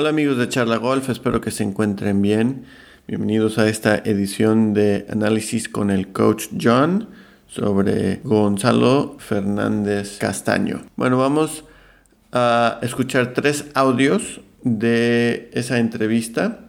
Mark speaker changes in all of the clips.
Speaker 1: Hola amigos de Charla Golf, espero que se encuentren bien. Bienvenidos a esta edición de análisis con el coach John sobre Gonzalo Fernández Castaño. Bueno, vamos a escuchar tres audios de esa entrevista.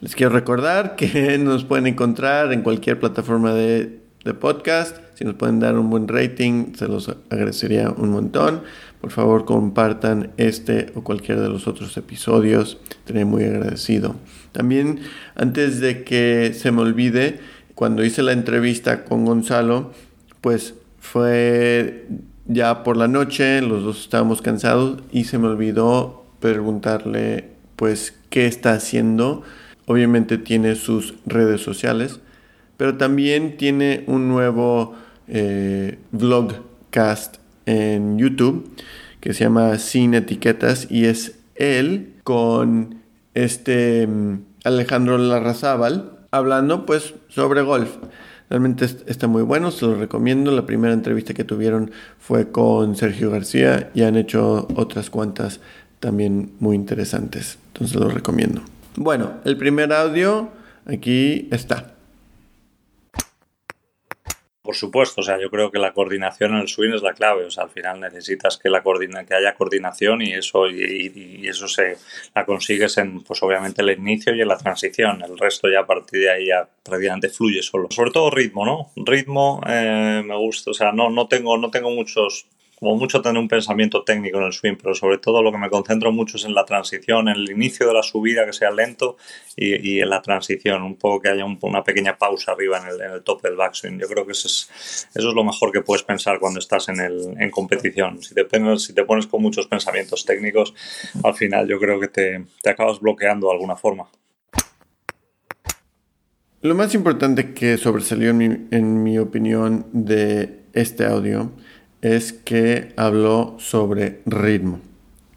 Speaker 1: Les quiero recordar que nos pueden encontrar en cualquier plataforma de, podcast. Si nos pueden dar un buen rating, se los agradecería un montón. Por favor, compartan este o cualquiera de los otros episodios. Estaré muy agradecido. También, antes de que se me olvide, cuando hice la entrevista con Gonzalo, pues fue ya por la noche, los dos estábamos cansados y se me olvidó preguntarle pues qué está haciendo. Obviamente tiene sus redes sociales, pero también tiene un nuevo eh, vlogcast en YouTube que se llama Sin Etiquetas y es él con este mm, Alejandro Larrazábal hablando pues sobre golf. Realmente está muy bueno, se lo recomiendo. La primera entrevista que tuvieron fue con Sergio García y han hecho otras cuantas también muy interesantes. Entonces lo recomiendo. Bueno, el primer audio aquí está.
Speaker 2: Por supuesto, o sea, yo creo que la coordinación en el swing es la clave. O sea, al final necesitas que, la coordina, que haya coordinación y eso, y, eso se la consigues en, pues obviamente, el inicio y en la transición. El resto ya a partir de ahí ya prácticamente fluye solo. Sobre todo ritmo, ¿no? Ritmo eh, me gusta, o sea, no, no, tengo, no tengo muchos como mucho tener un pensamiento técnico en el swing, pero sobre todo lo que me concentro mucho es en la transición, en el inicio de la subida que sea lento y, en la transición, un poco que haya una pequeña pausa arriba en el, en el top del backswing. Yo creo que eso es, eso es lo mejor que puedes pensar cuando estás en, el, en competición. Si te, pones, si te pones con muchos pensamientos técnicos, al final yo creo que te, te acabas bloqueando de alguna forma.
Speaker 1: Lo más importante que sobresalió en mi, en mi opinión de este audio es que habló sobre ritmo,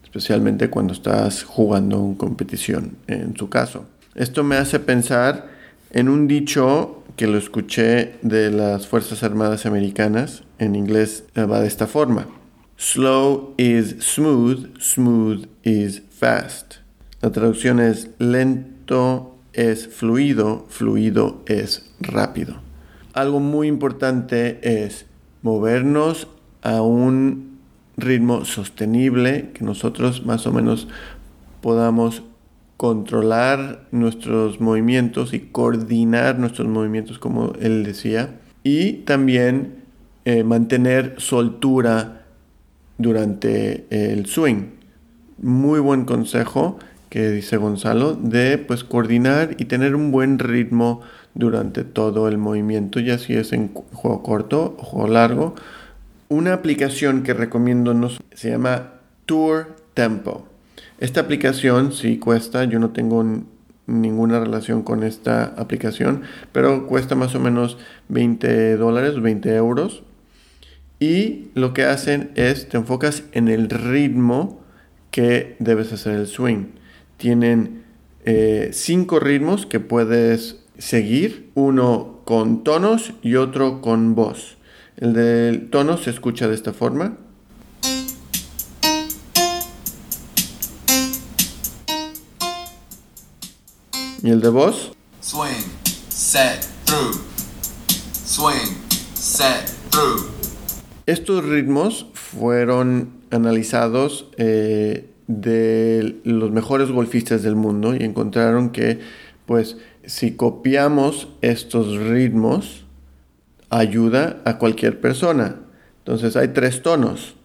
Speaker 1: especialmente cuando estás jugando en competición, en su caso. Esto me hace pensar en un dicho que lo escuché de las Fuerzas Armadas Americanas, en inglés va de esta forma. Slow is smooth, smooth is fast. La traducción es lento es fluido, fluido es rápido. Algo muy importante es movernos a un ritmo sostenible, que nosotros más o menos podamos controlar nuestros movimientos y coordinar nuestros movimientos, como él decía, y también eh, mantener soltura durante el swing. Muy buen consejo que dice Gonzalo de pues coordinar y tener un buen ritmo durante todo el movimiento, ya si es en juego corto o juego largo una aplicación que recomiendo nos, se llama Tour Tempo. Esta aplicación sí cuesta, yo no tengo ninguna relación con esta aplicación, pero cuesta más o menos 20 dólares, 20 euros. Y lo que hacen es, te enfocas en el ritmo que debes hacer el swing. Tienen eh, cinco ritmos que puedes seguir, uno con tonos y otro con voz. El del tono se escucha de esta forma. Y el de voz. Swing, set, through. Swing, set, through. Estos ritmos fueron analizados eh, de los mejores golfistas del mundo y encontraron que, pues, si copiamos estos ritmos, ayuda a cualquier persona. Entonces hay tres tonos.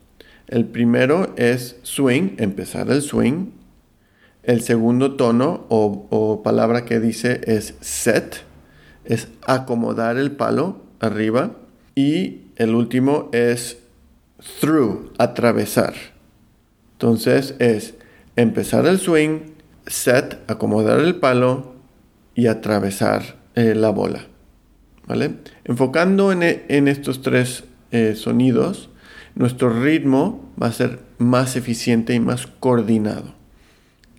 Speaker 1: El primero es swing, empezar el swing. El segundo tono o, palabra que dice es set, es acomodar el palo arriba. Y el último es through, atravesar. Entonces es empezar el swing, set, acomodar el palo y atravesar eh, la bola. Enfocando en, estos tres eh, sonidos, nuestro ritmo va a ser más eficiente y más coordinado.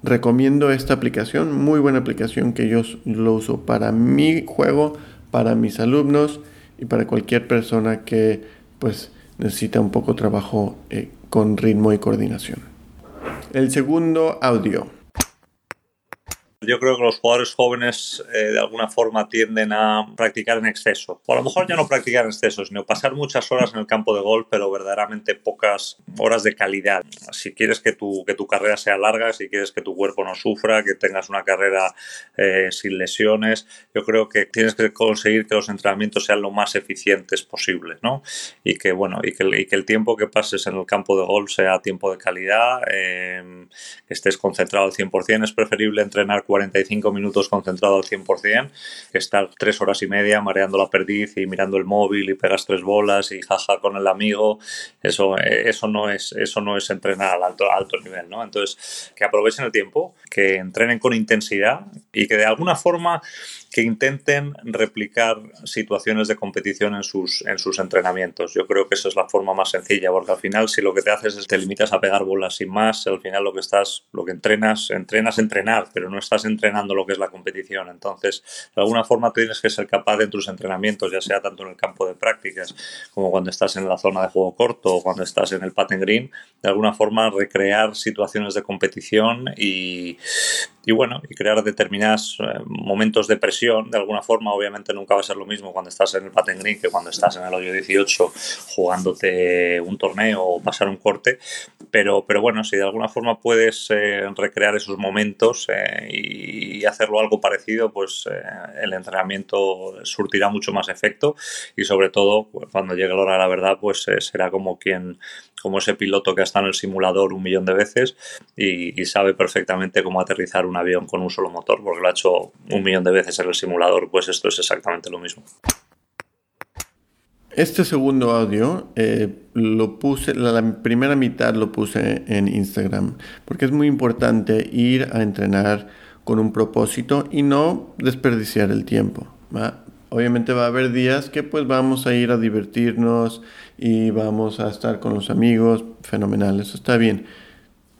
Speaker 1: Recomiendo esta aplicación, muy buena aplicación que yo lo uso para mi juego, para mis alumnos y para cualquier persona que pues necesita un poco de trabajo eh, con ritmo y coordinación. El segundo audio.
Speaker 2: Yo creo que los jugadores jóvenes eh, de alguna forma tienden a practicar en exceso. O a lo mejor ya no practicar en exceso, sino pasar muchas horas en el campo de golf, pero verdaderamente pocas horas de calidad. Si quieres que tu, que tu carrera sea larga, si quieres que tu cuerpo no sufra, que tengas una carrera eh, sin lesiones, yo creo que tienes que conseguir que los entrenamientos sean lo más eficientes posible, ¿no? Y que, bueno, y que, y que el tiempo que pases en el campo de golf sea tiempo de calidad, eh, que estés concentrado al 100%. Es preferible entrenar 45 minutos concentrado al 100% que estar tres horas y media mareando la perdiz y mirando el móvil y pegas tres bolas y jaja con el amigo. Eso, eso, no, es, eso no es entrenar al alto, alto nivel, ¿no? Entonces, que aprovechen el tiempo, que entrenen con intensidad y que de alguna forma que intenten replicar situaciones de competición en sus, en sus entrenamientos. Yo creo que esa es la forma más sencilla, porque al final si lo que te haces es te limitas a pegar bolas sin más, al final lo que estás, lo que entrenas, entrenas entrenar, pero no estás entrenando lo que es la competición. Entonces, de alguna forma tienes que ser capaz en tus entrenamientos, ya sea tanto en el campo de prácticas como cuando estás en la zona de juego corto o cuando estás en el pattern green, de alguna forma recrear situaciones de competición y, y bueno, y crear determinados eh, momentos de presión. De alguna forma, obviamente nunca va a ser lo mismo cuando estás en el patent green que cuando estás en el hoyo 18 jugándote un torneo o pasar un corte. Pero, pero bueno, si de alguna forma puedes eh, recrear esos momentos eh, y hacerlo algo parecido, pues el entrenamiento surtirá mucho más efecto y sobre todo pues, cuando llegue la hora de la verdad, pues será como quien como ese piloto que ha estado en el simulador un millón de veces y, y sabe perfectamente cómo aterrizar un avión con un solo motor, porque lo ha hecho un millón de veces en el simulador, pues esto es exactamente lo mismo.
Speaker 1: Este segundo audio eh, lo puse, la, primera mitad lo puse en Instagram, porque es muy importante ir a entrenar con un propósito y no desperdiciar el tiempo. Obviamente va a haber días que pues vamos a ir a divertirnos y vamos a estar con los amigos, fenomenal, eso está bien.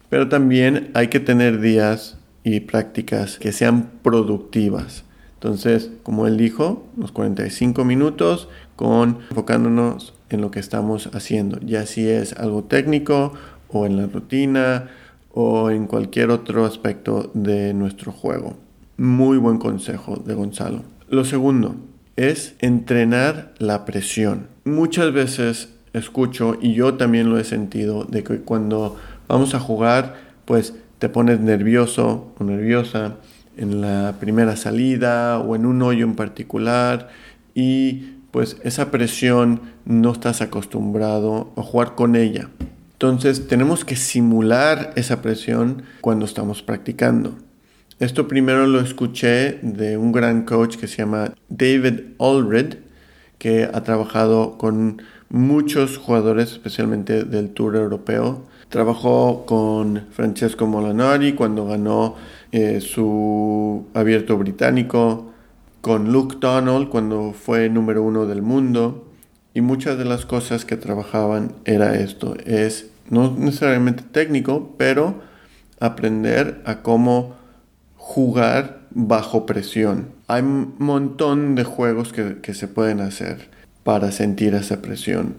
Speaker 1: Pero también hay que tener días y prácticas que sean productivas. Entonces, como él dijo, los 45 minutos con enfocándonos en lo que estamos haciendo, ya si es algo técnico o en la rutina o en cualquier otro aspecto de nuestro juego. Muy buen consejo de Gonzalo. Lo segundo es entrenar la presión. Muchas veces escucho y yo también lo he sentido de que cuando vamos a jugar, pues te pones nervioso o nerviosa en la primera salida o en un hoyo en particular y pues esa presión no estás acostumbrado a jugar con ella. Entonces tenemos que simular esa presión cuando estamos practicando. Esto primero lo escuché de un gran coach que se llama David Allred, que ha trabajado con muchos jugadores, especialmente del Tour Europeo, Trabajó con Francesco Molinari cuando ganó eh, su abierto británico, con Luke Donald cuando fue número uno del mundo. Y muchas de las cosas que trabajaban era esto, es no necesariamente técnico, pero aprender a cómo jugar bajo presión. Hay un montón de juegos que, que se pueden hacer para sentir esa presión.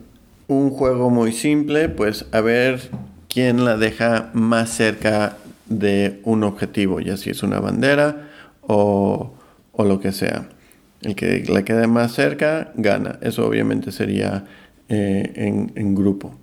Speaker 1: Un juego muy simple, pues a ver quién la deja más cerca de un objetivo, ya si es una bandera o, lo que sea. El que la quede más cerca gana. Eso obviamente sería eh, en, en, grupo.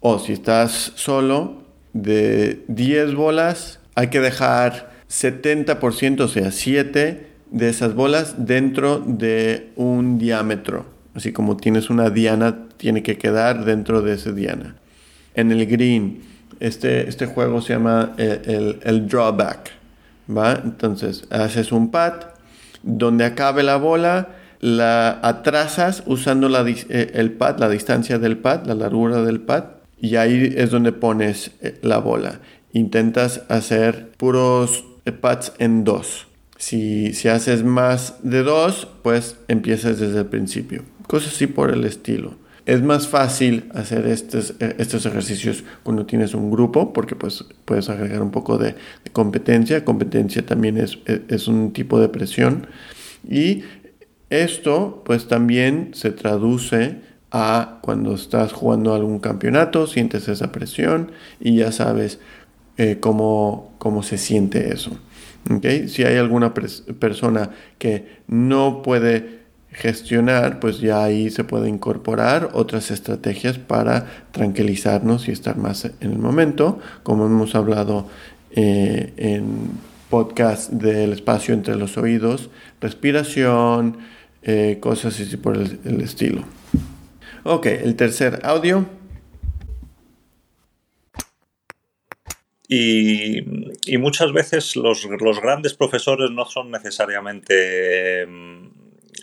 Speaker 1: O si estás solo, de 10 bolas hay que dejar 70%, o sea, 7 de esas bolas dentro de un diámetro. Así como tienes una diana, tiene que quedar dentro de esa diana. En el green, este, este juego se llama el, el, drawback. ¿va? Entonces, haces un pad, donde acabe la bola, la atrasas usando la, eh, el pad, la distancia del pad, la largura del pad, y ahí es donde pones eh, la bola. Intentas hacer puros eh, pads en dos. Si, si haces más de dos, pues empiezas desde el principio. Cosas así por el estilo. Es más fácil hacer estos, eh, estos ejercicios cuando tienes un grupo porque pues puedes agregar un poco de, competencia. Competencia también es, e, es, un tipo de presión. Y esto pues también se traduce a cuando estás jugando algún campeonato, sientes esa presión y ya sabes eh, cómo, cómo se siente eso. ¿okay? Si hay alguna persona que no puede gestionar, pues ya ahí se puede incorporar otras estrategias para tranquilizarnos y estar más en el momento, como hemos hablado eh, en podcast del espacio entre los oídos, respiración, eh, cosas así por el, estilo. Ok, el tercer audio.
Speaker 2: Y, muchas veces los, los, grandes profesores no son necesariamente em,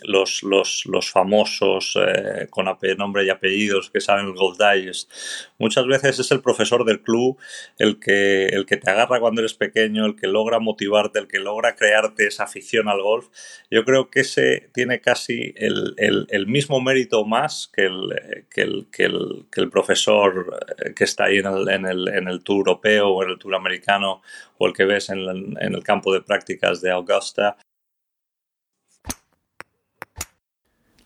Speaker 2: los, los, los famosos eh, con nombre y apellidos que saben el Gold Digest. Muchas veces es el profesor del club el que, el que te agarra cuando eres pequeño, el que logra motivarte, el que logra crearte esa afición al golf. Yo creo que ese tiene casi el, el, mismo mérito más que el, que el, que el, profesor eh, que está ahí en el, en, el, en el tour europeo o en el tour americano o el que ves en en el campo de prácticas de Augusta.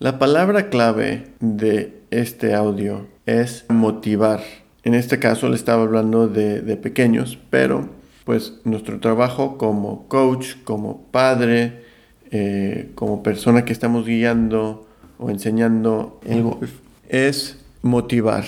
Speaker 1: La palabra clave de este audio es motivar. En este caso le estaba hablando de, pequeños, pero pues nuestro trabajo como coach, como padre, eh, como persona que estamos guiando o enseñando el golf, es motivar.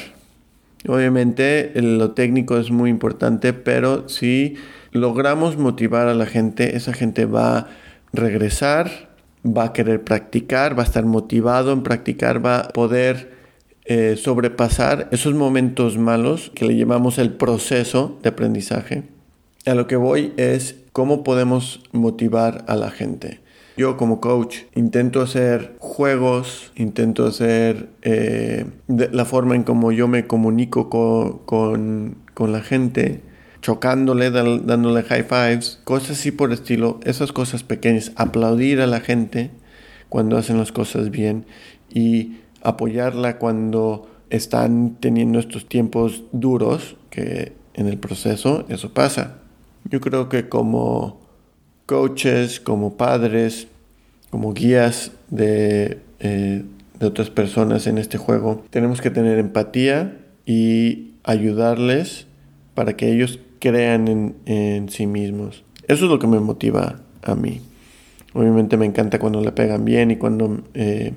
Speaker 1: Obviamente lo técnico es muy importante, pero si logramos motivar a la gente, esa gente va a regresar va a querer practicar, va a estar motivado en practicar, va a poder eh, sobrepasar esos momentos malos que le llamamos el proceso de aprendizaje. A lo que voy es cómo podemos motivar a la gente. Yo como coach intento hacer juegos, intento hacer eh, la forma en cómo yo me comunico con, con la gente, chocándole, dándole high fives, cosas así por estilo, esas cosas pequeñas, aplaudir a la gente cuando hacen las cosas bien y apoyarla cuando están teniendo estos tiempos duros, que en el proceso eso pasa. Yo creo que como coaches, como padres, como guías de, eh, de otras personas en este juego, tenemos que tener empatía y ayudarles para que ellos crean en, sí mismos. Eso es lo que me motiva a mí. Obviamente me encanta cuando le pegan bien y cuando eh,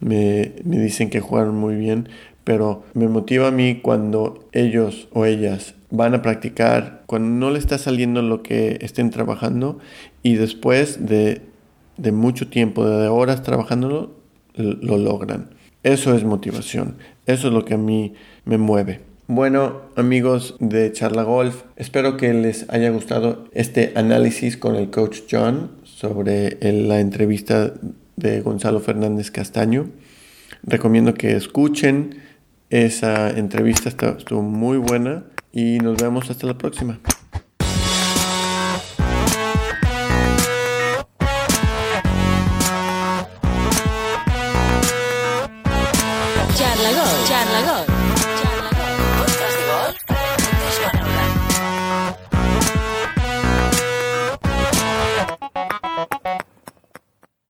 Speaker 1: me, dicen que jugaron muy bien, pero me motiva a mí cuando ellos o ellas van a practicar, cuando no le está saliendo lo que estén trabajando y después de, de mucho tiempo, de horas trabajándolo, lo logran. Eso es motivación, eso es lo que a mí me mueve. Bueno, amigos de Charla Golf, espero que les haya gustado este análisis con el coach John sobre la entrevista de Gonzalo Fernández Castaño. Recomiendo que escuchen esa entrevista, estuvo muy buena y nos vemos hasta la próxima.